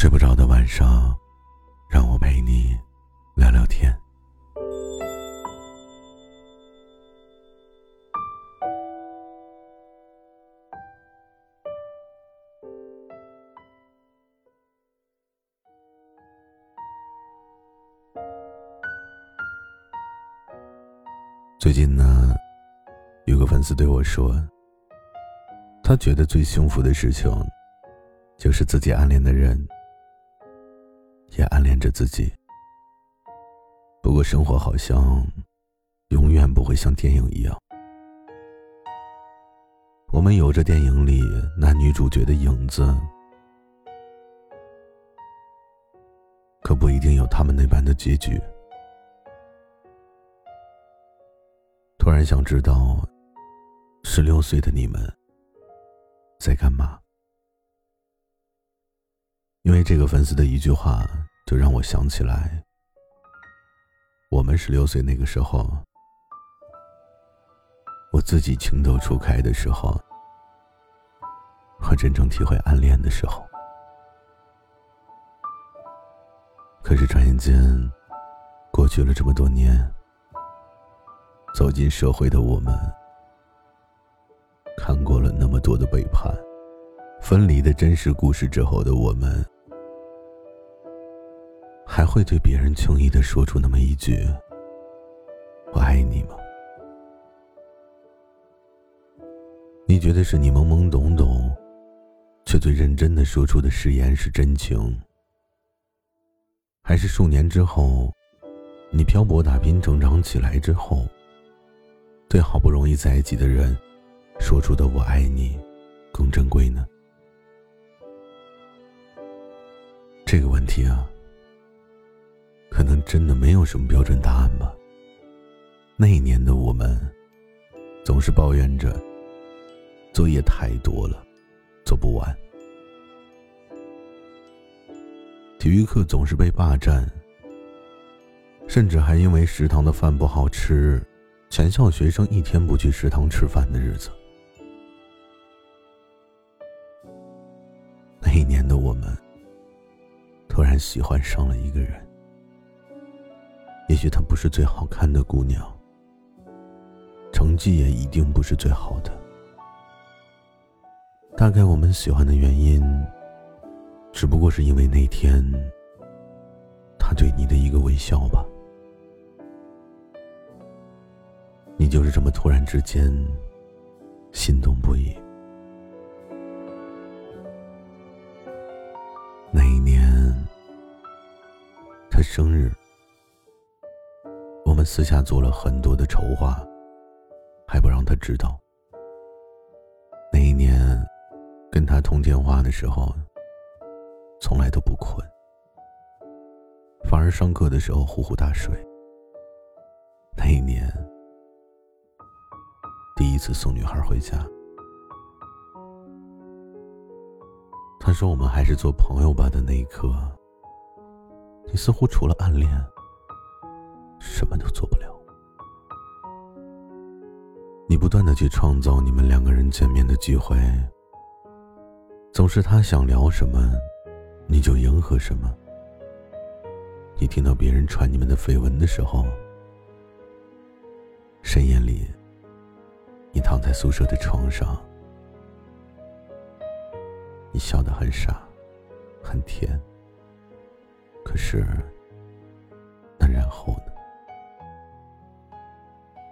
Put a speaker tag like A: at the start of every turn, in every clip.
A: 睡不着的晚上，让我陪你聊聊天。最近呢，有个粉丝对我说，他觉得最幸福的事情，就是自己暗恋的人。也暗恋着自己。不过生活好像永远不会像电影一样，我们有着电影里男女主角的影子，可不一定有他们那般的结局。突然想知道，十六岁的你们在干嘛？因为这个粉丝的一句话。就让我想起来，我们十六岁那个时候，我自己情窦初开的时候，和真正体会暗恋的时候。可是转眼间，过去了这么多年，走进社会的我们，看过了那么多的背叛、分离的真实故事之后的我们。还会对别人轻易的说出那么一句“我爱你”吗？你觉得是你懵懵懂懂，却最认真的说出的誓言是真情，还是数年之后，你漂泊打拼成长起来之后，对好不容易在一起的人说出的“我爱你”更珍贵呢？题啊。可能真的没有什么标准答案吧。那一年的我们，总是抱怨着作业太多了，做不完；体育课总是被霸占，甚至还因为食堂的饭不好吃，全校学生一天不去食堂吃饭的日子。那一年的我们，突然喜欢上了一个人。也许她不是最好看的姑娘，成绩也一定不是最好的。大概我们喜欢的原因，只不过是因为那天他对你的一个微笑吧。你就是这么突然之间心动不已。那一年，他生日。我们私下做了很多的筹划，还不让他知道。那一年，跟他通电话的时候，从来都不困，反而上课的时候呼呼大睡。那一年，第一次送女孩回家，他说：“我们还是做朋友吧。”的那一刻，你似乎除了暗恋。什么都做不了。你不断的去创造你们两个人见面的机会，总是他想聊什么，你就迎合什么。你听到别人传你们的绯闻的时候，深夜里，你躺在宿舍的床上，你笑得很傻，很甜。可是，那然后呢？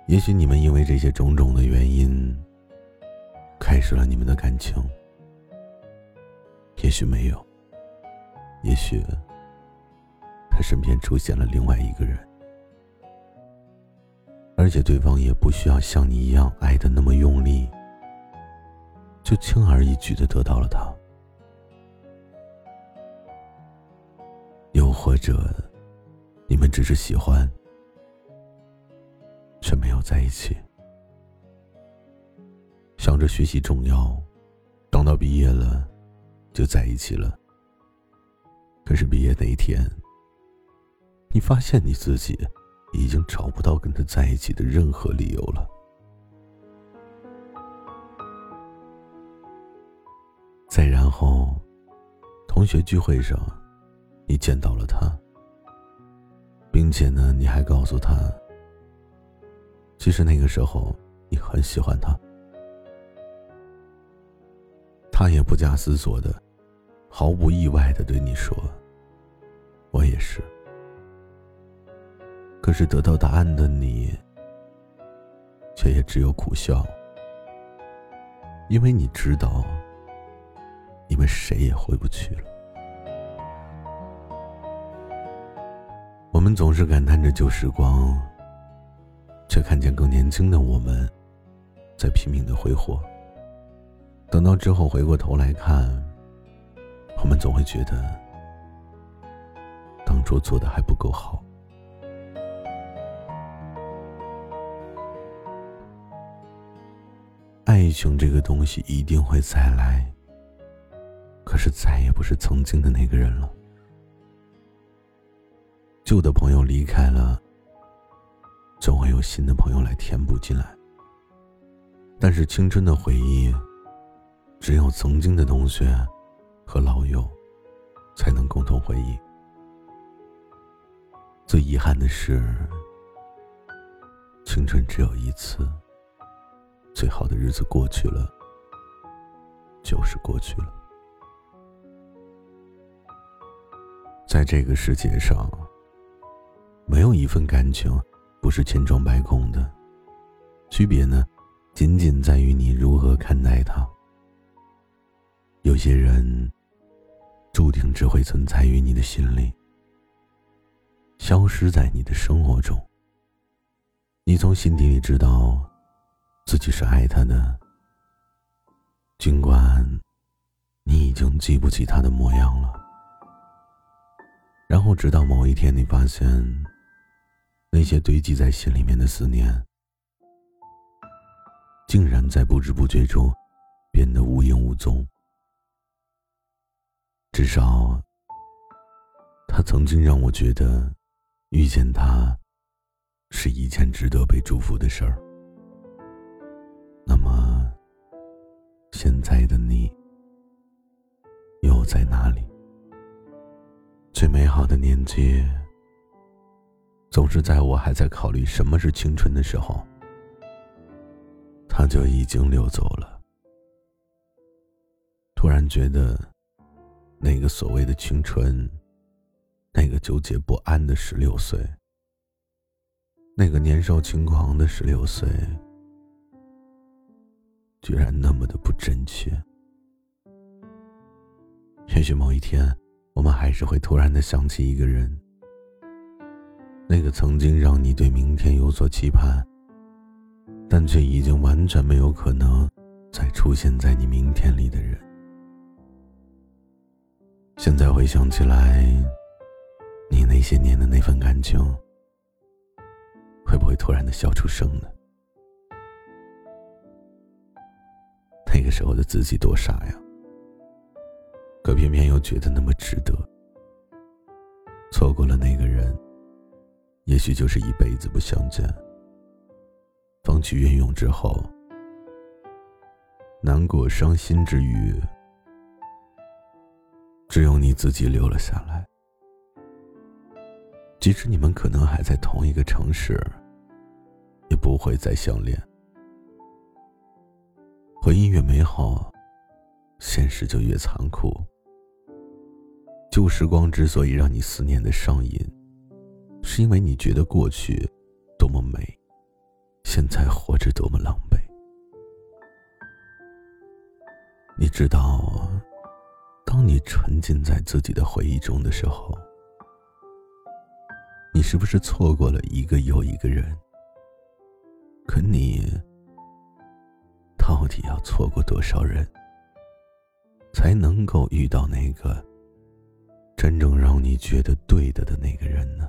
A: 也许你们因为这些种种的原因，开始了你们的感情。也许没有，也许他身边出现了另外一个人，而且对方也不需要像你一样爱的那么用力，就轻而易举的得到了他。又或者，你们只是喜欢，却没有在一起。想着学习重要，等到毕业了，就在一起了。可是毕业那一天，你发现你自己已经找不到跟他在一起的任何理由了。再然后，同学聚会上，你见到了他，并且呢，你还告诉他，其实那个时候你很喜欢他。他也不假思索的，毫不意外的对你说：“我也是。”可是得到答案的你，却也只有苦笑，因为你知道，你们谁也回不去了。我们总是感叹着旧时光，却看见更年轻的我们，在拼命的挥霍。等到之后回过头来看，我们总会觉得，当初做的还不够好。爱情这个东西一定会再来，可是再也不是曾经的那个人了。旧的朋友离开了，总会有新的朋友来填补进来。但是青春的回忆，只有曾经的同学和老友才能共同回忆。最遗憾的是，青春只有一次。最好的日子过去了，就是过去了。在这个世界上，没有一份感情不是千疮百孔的，区别呢，仅仅在于你如何看待它。有些人，注定只会存在于你的心里，消失在你的生活中。你从心底里知道。自己是爱他的，尽管你已经记不起他的模样了。然后，直到某一天，你发现那些堆积在心里面的思念，竟然在不知不觉中变得无影无踪。至少，他曾经让我觉得，遇见他是一件值得被祝福的事儿。那么，现在的你又在哪里？最美好的年纪，总是在我还在考虑什么是青春的时候，他就已经溜走了。突然觉得，那个所谓的青春，那个纠结不安的十六岁，那个年少轻狂的十六岁。居然那么的不真切。也许某一天，我们还是会突然的想起一个人，那个曾经让你对明天有所期盼，但却已经完全没有可能再出现在你明天里的人。现在回想起来，你那些年的那份感情，会不会突然的笑出声呢？那个时候的自己多傻呀，可偏偏又觉得那么值得。错过了那个人，也许就是一辈子不相见。风起云涌之后，难过伤心之余，只有你自己留了下来。即使你们可能还在同一个城市，也不会再相恋。回忆越美好，现实就越残酷。旧时光之所以让你思念的上瘾，是因为你觉得过去多么美，现在活着多么狼狈。你知道，当你沉浸在自己的回忆中的时候，你是不是错过了一个又一个人？可你。到底要错过多少人，才能够遇到那个真正让你觉得对的的那个人呢？